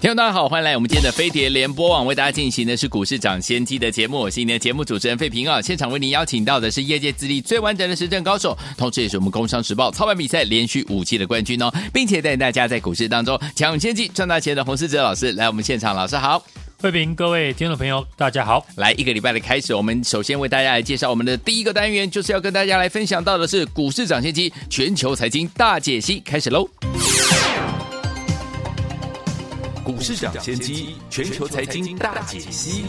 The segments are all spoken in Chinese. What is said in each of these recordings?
听众大家好，欢迎来我们今天的飞碟联播网，为大家进行的是股市涨先机的节目。我是今天的节目主持人费平啊，现场为您邀请到的是业界资历最完整的实战高手，同时也是我们工商时报操盘比赛连续五季的冠军哦，并且带大家在股市当中抢先机赚大钱的洪世哲老师来我们现场，老师好，费平，各位听众朋友大家好。来一个礼拜的开始，我们首先为大家来介绍我们的第一个单元，就是要跟大家来分享到的是股市涨先机全球财经大解析，开始喽。股市涨先机，全球财经大解析。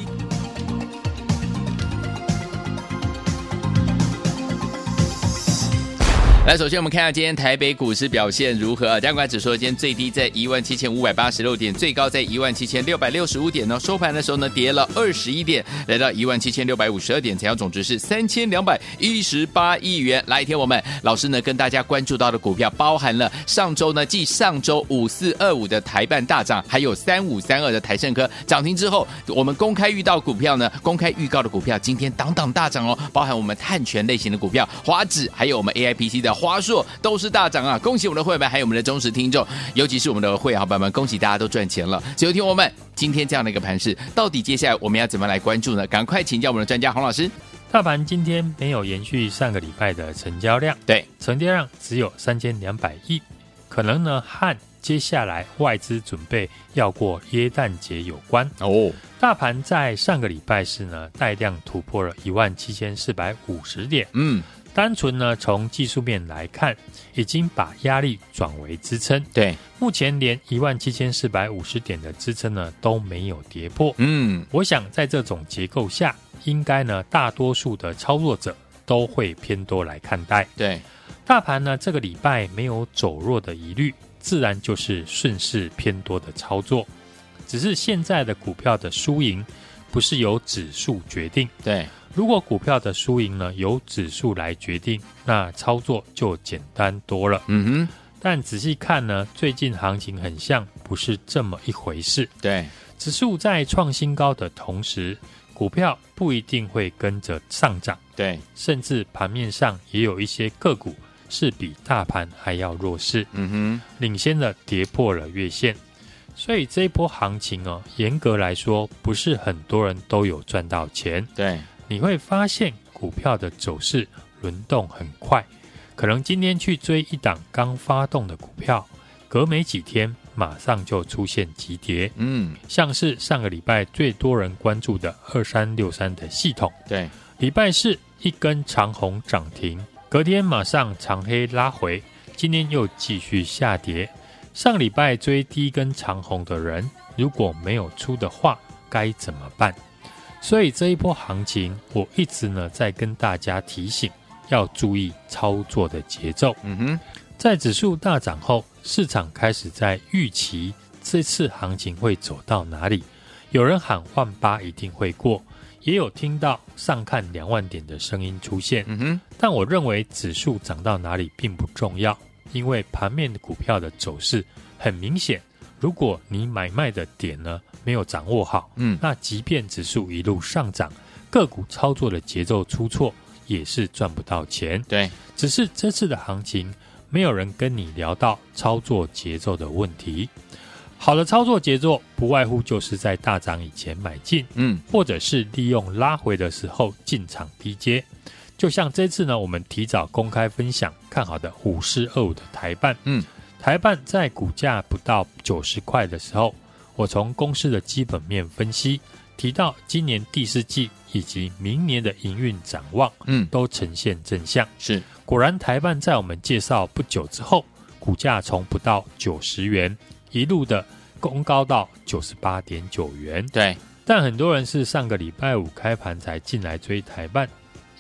来，首先我们看一下今天台北股市表现如何啊？加权指数今天最低在一万七千五百八十六点，最高在一万七千六百六十五点呢。收盘的时候呢，跌了二十一点，来到一万七千六百五十二点，成交总值是三千两百一十八亿元。来，听我们老师呢跟大家关注到的股票，包含了上周呢，继上周五四二五的台半大涨，还有三五三二的台胜科涨停之后，我们公开预告股票呢，公开预告的股票今天档档大涨哦，包含我们碳权类型的股票，华指，还有我们 AIPC 的。华硕都是大涨啊！恭喜我们的会员，还有我们的忠实听众，尤其是我们的会员伙伴们，恭喜大家都赚钱了。所以，听我们今天这样的一个盘势，到底接下来我们要怎么来关注呢？赶快请教我们的专家洪老师。大盘今天没有延续上个礼拜的成交量，对，成交量只有三千两百亿，可能呢和接下来外资准备要过耶诞节有关哦。大盘在上个礼拜是呢带量突破了一万七千四百五十点，嗯。单纯呢，从技术面来看，已经把压力转为支撑。对，目前连一万七千四百五十点的支撑呢都没有跌破。嗯，我想在这种结构下，应该呢大多数的操作者都会偏多来看待。对，大盘呢这个礼拜没有走弱的疑虑，自然就是顺势偏多的操作。只是现在的股票的输赢，不是由指数决定。对。如果股票的输赢呢由指数来决定，那操作就简单多了。嗯哼，但仔细看呢，最近行情很像不是这么一回事。对，指数在创新高的同时，股票不一定会跟着上涨。对，甚至盘面上也有一些个股是比大盘还要弱势。嗯哼，领先的跌破了月线，所以这一波行情哦，严格来说不是很多人都有赚到钱。对。你会发现股票的走势轮动很快，可能今天去追一档刚发动的股票，隔没几天马上就出现急跌。嗯，像是上个礼拜最多人关注的二三六三的系统，对，礼拜四一根长红涨停，隔天马上长黑拉回，今天又继续下跌。上礼拜追第一根长红的人，如果没有出的话，该怎么办？所以这一波行情，我一直呢在跟大家提醒，要注意操作的节奏。嗯哼，在指数大涨后，市场开始在预期这次行情会走到哪里。有人喊万八一定会过，也有听到上看两万点的声音出现。嗯哼，但我认为指数涨到哪里并不重要，因为盘面的股票的走势很明显。如果你买卖的点呢没有掌握好，嗯，那即便指数一路上涨，个股操作的节奏出错，也是赚不到钱。对，只是这次的行情，没有人跟你聊到操作节奏的问题。好的操作节奏，不外乎就是在大涨以前买进，嗯，或者是利用拉回的时候进场低接。就像这次呢，我们提早公开分享看好的五四二五的台办，嗯。台办在股价不到九十块的时候，我从公司的基本面分析提到，今年第四季以及明年的营运展望，嗯，都呈现正向。是，果然台办在我们介绍不久之后，股价从不到九十元一路的攻高到九十八点九元。对，但很多人是上个礼拜五开盘才进来追台半，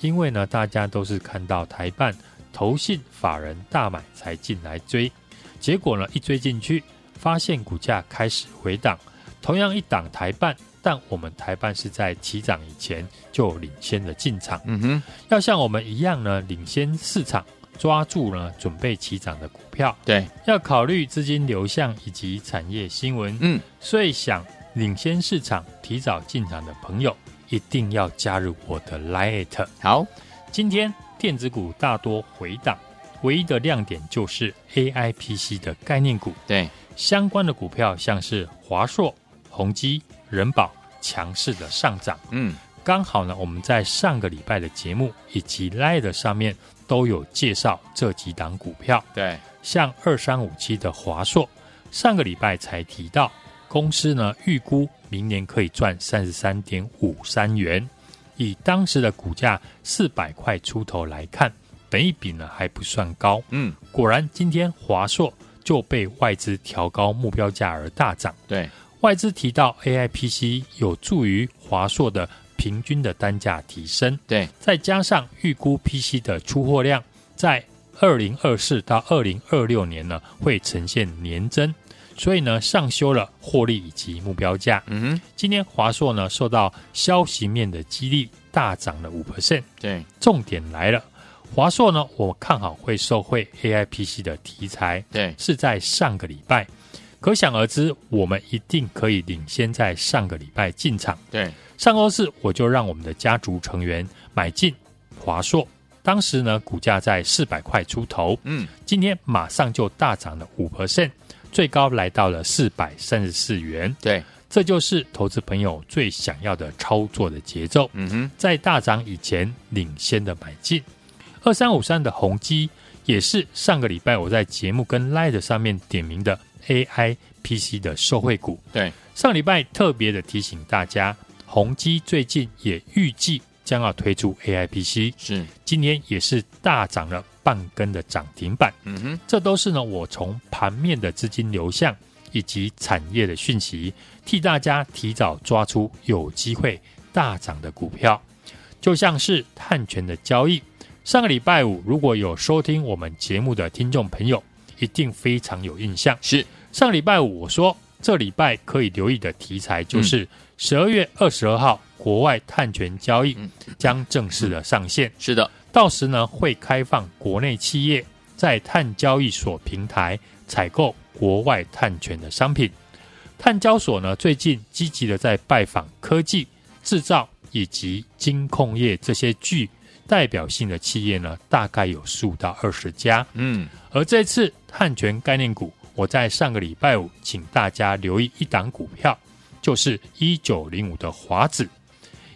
因为呢，大家都是看到台办投信法人大买才进来追，结果呢，一追进去，发现股价开始回档。同样一档台办，但我们台办是在起涨以前就领先的进场。嗯哼，要像我们一样呢，领先市场，抓住呢准备起涨的股票。对，要考虑资金流向以及产业新闻。嗯，所以想领先市场、提早进场的朋友，一定要加入我的 Lite。好，今天电子股大多回档，唯一的亮点就是 AIPC 的概念股。对，相关的股票像是华硕、宏基、人保强势的上涨。嗯，刚好呢，我们在上个礼拜的节目以及 Lite 上面都有介绍这几档股票。对，像二三五七的华硕，上个礼拜才提到。公司呢，预估明年可以赚三十三点五三元，以当时的股价四百块出头来看，本一比呢还不算高。嗯，果然今天华硕就被外资调高目标价而大涨。对，外资提到 AIPC 有助于华硕的平均的单价提升。对，再加上预估 PC 的出货量在二零二四到二零二六年呢会呈现年增。所以呢，上修了获利以及目标价。嗯哼，今天华硕呢受到消息面的激励，大涨了五 percent。对，重点来了，华硕呢，我看好会受惠 AIPC 的题材。对，是在上个礼拜，可想而知，我们一定可以领先在上个礼拜进场。对，上周四我就让我们的家族成员买进华硕，当时呢股价在四百块出头。嗯，今天马上就大涨了五 percent。最高来到了四百三十四元，对，这就是投资朋友最想要的操作的节奏。嗯哼，在大涨以前领先的买进。二三五三的宏基也是上个礼拜我在节目跟 Light 上面点名的 AI PC 的受惠股。对，上礼拜特别的提醒大家，宏基最近也预计将要推出 AI PC，是今天也是大涨了。半根的涨停板，嗯哼，这都是呢，我从盘面的资金流向以及产业的讯息，替大家提早抓出有机会大涨的股票，就像是碳权的交易。上个礼拜五，如果有收听我们节目的听众朋友，一定非常有印象。是上礼拜五我说，这礼拜可以留意的题材就是十二月二十二号，国外碳权交易将正式的上线。是的。到时呢，会开放国内企业在碳交易所平台采购国外碳权的商品。碳交所呢，最近积极的在拜访科技、制造以及金控业这些具代表性的企业呢，大概有十五到二十家。嗯，而这次碳权概念股，我在上个礼拜五请大家留意一档股票，就是一九零五的华子，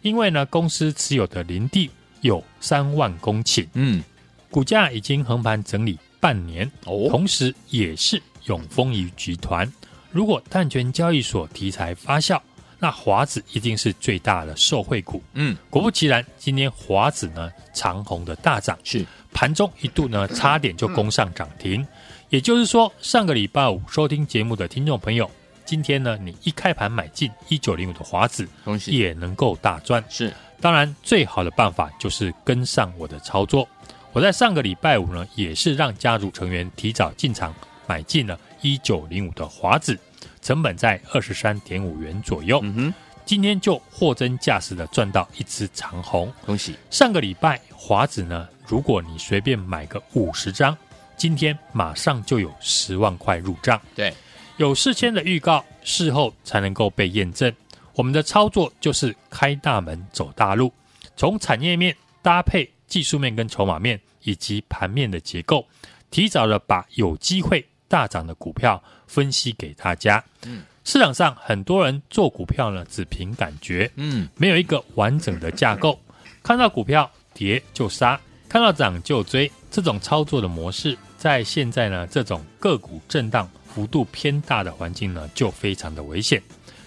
因为呢，公司持有的林地。有三万公顷，嗯，股价已经横盘整理半年，哦，同时也是永丰余集团。如果碳权交易所题材发酵，那华子一定是最大的受惠股。嗯，果不其然，今天华子呢长虹的大涨，是盘中一度呢差点就攻上涨停。嗯、也就是说，上个礼拜五收听节目的听众朋友，今天呢你一开盘买进一九零五的华子，恭喜也能够大赚。是。当然，最好的办法就是跟上我的操作。我在上个礼拜五呢，也是让家族成员提早进场买进了一九零五的华子，成本在二十三点五元左右。嗯哼，今天就货真价实的赚到一只长虹，恭喜！上个礼拜华子呢，如果你随便买个五十张，今天马上就有十万块入账。对，有事先的预告，事后才能够被验证。我们的操作就是开大门走大路，从产业面搭配技术面跟筹码面以及盘面的结构，提早的把有机会大涨的股票分析给大家。嗯，市场上很多人做股票呢，只凭感觉，嗯，没有一个完整的架构，看到股票跌就杀，看到涨就追，这种操作的模式，在现在呢这种个股震荡幅度偏大的环境呢，就非常的危险。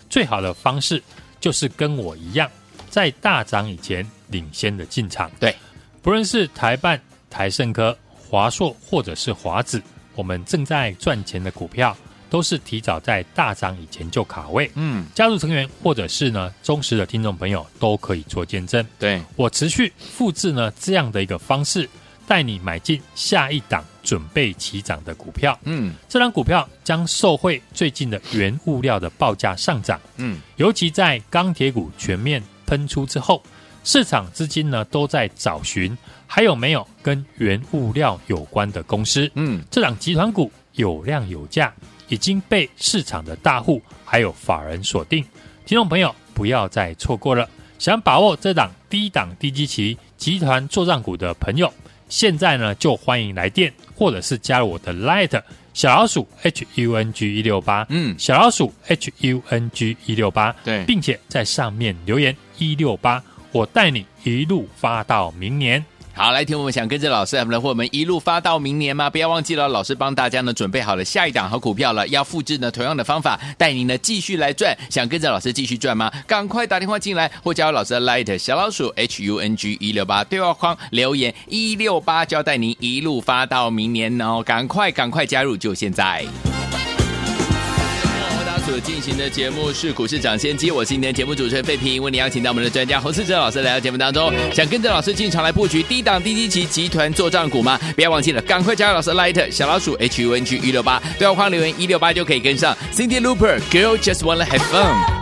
最好的方式就是跟我一样，在大涨以前领先的进场。对，不论是台办、台盛科、华硕或者是华子，我们正在赚钱的股票，都是提早在大涨以前就卡位。嗯，加入成员或者是呢忠实的听众朋友都可以做见证。对，我持续复制呢这样的一个方式，带你买进下一档准备起涨的股票。嗯这档股票将受惠最近的原物料的报价上涨，嗯，尤其在钢铁股全面喷出之后，市场资金呢都在找寻还有没有跟原物料有关的公司。嗯，这档集团股有量有价，已经被市场的大户还有法人锁定。听众朋友不要再错过了，想把握这档低档低基期集团作战股的朋友，现在呢就欢迎来电，或者是加入我的 Light 小老鼠 H U N G 一六八，嗯小老鼠 H U N G 一六八，对并且在上面留言一六八，我带你一路发到明年。好，来听我们想跟着老师，我们的伙伴们一路发到明年吗？不要忘记了，老师帮大家呢准备好了下一档好股票了，要复制呢同样的方法，带您呢继续来赚。想跟着老师继续赚吗？赶快打电话进来，或加入老师的 Light 小老鼠 H U N G 一六八对话框留言一六八，交代您一路发到明年哦！赶快赶快加入，就现在。所进行的节目是股市抢先机，我是今天节目主持人费平，为你邀请到我们的专家洪世哲老师来到节目当中，想跟着老师进场来布局低档低基期集团做账股吗？不要忘记了，赶快加入老师 Light 小老鼠 H U N G 一六八，对话框留言一六八就可以跟上。Cindy Looper Girl Just Wanna Have Fun。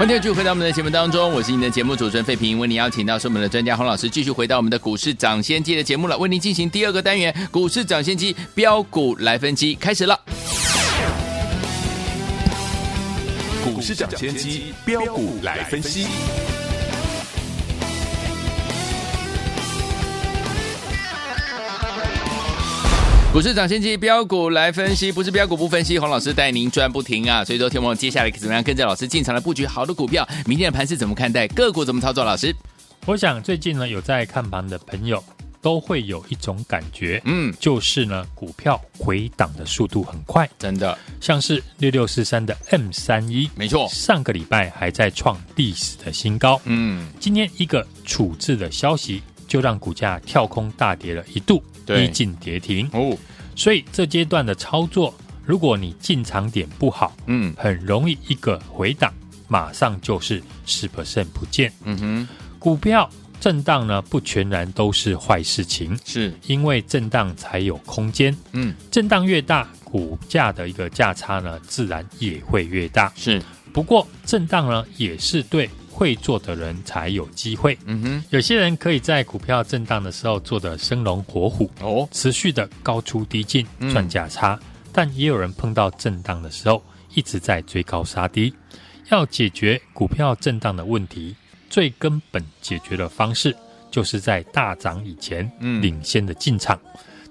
欢迎继续回到我们的节目当中，我是您的节目主持人费平，为您邀请到是我们的专家洪老师，继续回到我们的股市涨先机的节目了，为您进行第二个单元股市涨先机标股来分析，开始了。股市涨先机标股来分析。股市涨先机标股来分析，不是标股不分析，洪老师带您赚不停啊！所以说，听我们接下来怎么样跟着老师进场来布局好的股票？明天的盘是怎么看待？个股怎么操作？老师，我想最近呢，有在看盘的朋友都会有一种感觉，嗯，就是呢，股票回档的速度很快，真的，像是六六四三的 M 三一，没错，上个礼拜还在创历史的新高，嗯，今天一个处置的消息，就让股价跳空大跌了一度。对。逼近跌停。哦，所以这阶段的操作，如果你进场点不好，嗯。很容易一个回档，马上就是十 percent 不见。嗯哼，股票震荡呢，不全然都是坏事情，是，因为震荡才有空间，嗯。震荡越大，股价的一个价差呢，自然也会越大。是，不过震荡呢，也是对会做的人才有机会。嗯哼，有些人可以在股票震荡的时候做的生龙活虎，哦，持续的高出低进嗯赚价差，但也有人碰到震荡的时候一直在追高杀低。要解决股票震荡的问题，最根本解决的方式就是在大涨以前嗯领先的进场。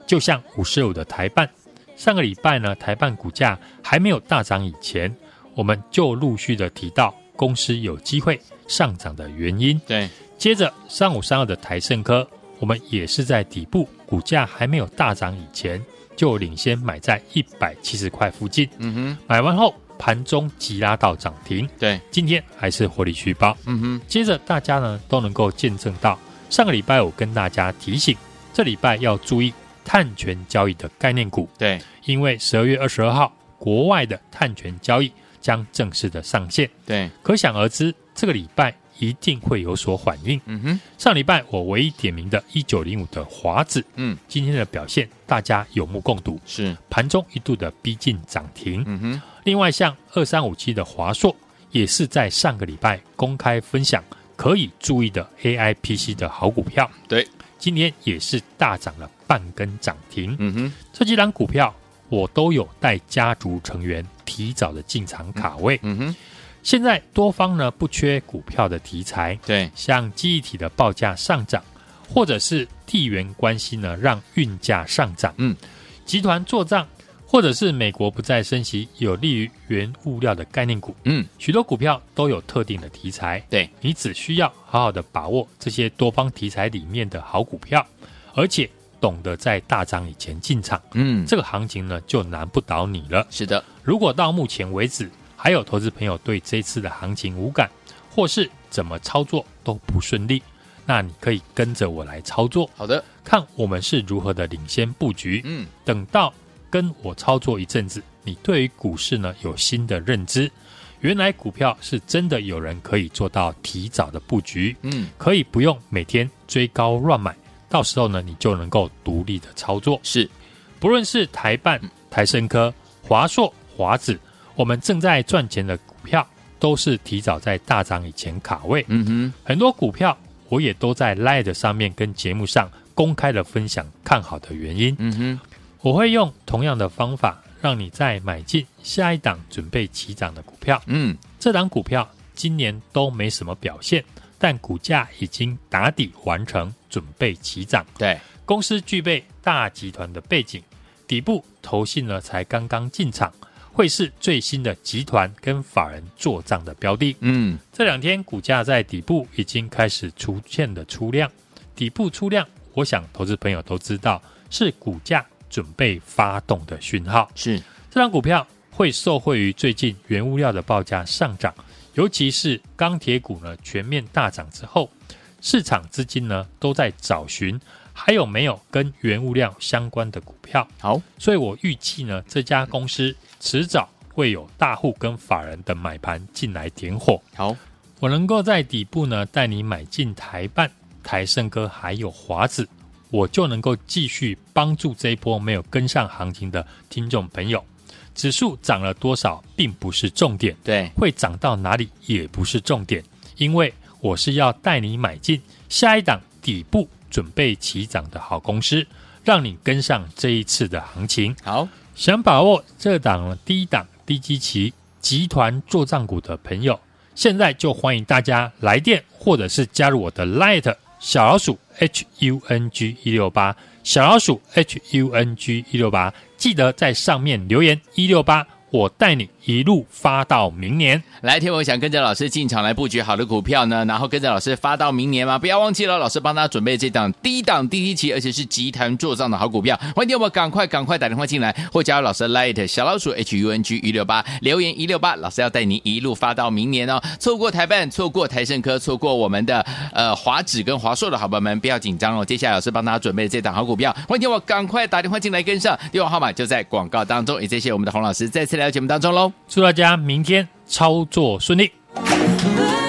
就像五十五的台办，上个礼拜呢，台办股价还没有大涨以前，我们就陆续的提到公司有机会上涨的原因。对，接着三五三二的台盛科，我们也是在底部，股价还没有大涨以前，就领先买在一百七十块附近，嗯哼，买完后盘中急拉到涨停，对，今天还是获利续报。嗯哼，接着大家呢都能够见证到，上个礼拜我跟大家提醒，这礼拜要注意碳权交易的概念股，对，因为十二月二十二号国外的碳权交易将正式的上线，对，可想而知，这个礼拜一定会有所反应。嗯哼，上礼拜我唯一点名的1905的华子，嗯，今天的表现大家有目共睹，是，盘中一度的逼近涨停。嗯哼，另外像2357的华硕，也是在上个礼拜公开分享可以注意的 AI PC 的好股票，对，今天也是大涨了半根涨停。嗯哼，这几档股票我都有带家族成员提早的进场卡位。嗯哼，现在多方呢不缺股票的题材，对，像记忆体的报价上涨，或者是地缘关系呢让运价上涨，嗯，集团做账，或者是美国不再升息，有利于原物料的概念股，嗯，许多股票都有特定的题材，对，你只需要好好的把握这些多方题材里面的好股票，而且懂得在大涨以前进场，嗯，这个行情呢就难不倒你了。是的，如果到目前为止还有投资朋友对这次的行情无感，或是怎么操作都不顺利，那你可以跟着我来操作，好的，看我们是如何的领先布局。嗯，等到跟我操作一阵子，你对于股市呢有新的认知，原来股票是真的有人可以做到提早的布局，嗯，可以不用每天追高乱买，到时候呢你就能够独立的操作。是，不论是台办、台升科、华硕、华子，我们正在赚钱的股票，都是提早在大涨以前卡位。嗯哼，很多股票我也都在 Light 上面跟节目上公开的分享看好的原因。嗯哼，我会用同样的方法，让你在买进下一档准备起涨的股票。嗯，这档股票今年都没什么表现，但股价已经打底完成，准备起涨。对，公司具备大集团的背景，底部投信呢才刚刚进场，会是最新的集团跟法人做账的标的。嗯，这两天股价在底部已经开始出现的出量，底部出量，我想投资朋友都知道是股价准备发动的讯号。是，这张股票会受惠于最近原物料的报价上涨，尤其是钢铁股呢全面大涨之后，市场资金呢都在找寻还有没有跟原物料相关的股票。好，所以我预计呢这家公司迟早会有大户跟法人的买盘进来点火。好，我能够在底部呢带你买进台办、台盛哥还有华子，我就能够继续帮助这一波没有跟上行情的听众朋友。指数涨了多少并不是重点，对，会涨到哪里也不是重点，因为我是要带你买进下一档底部准备起涨的好公司，让你跟上这一次的行情。好，想把握这档低档低基期集团做账股的朋友，现在就欢迎大家来电或者是加入我的 Light 小老鼠 H U N G 一六八，小老鼠 H U N G 一六八，记得在上面留言一六八。我带你一路发到明年。来，天我想跟着老师进场来布局好的股票呢，然后跟着老师发到明年吗？不要忘记了，老师帮他准备这档低档低基期，而且是集团做账的好股票。欢迎天我赶快赶快打电话进来，或加入老师 Light 小老鼠 H U N G 一六八，留言一六八，老师要带你一路发到明年哦。错过台半，错过台胜科，错过我们的呃华指跟华硕的好朋友们，不要紧张哦。接下来老师帮大家准备这档好股票，欢迎天我赶快打电话进来跟上，电话号码就在广告当中。也谢谢我们的洪老师再次来到节目当中喽。祝大家明天操作顺利。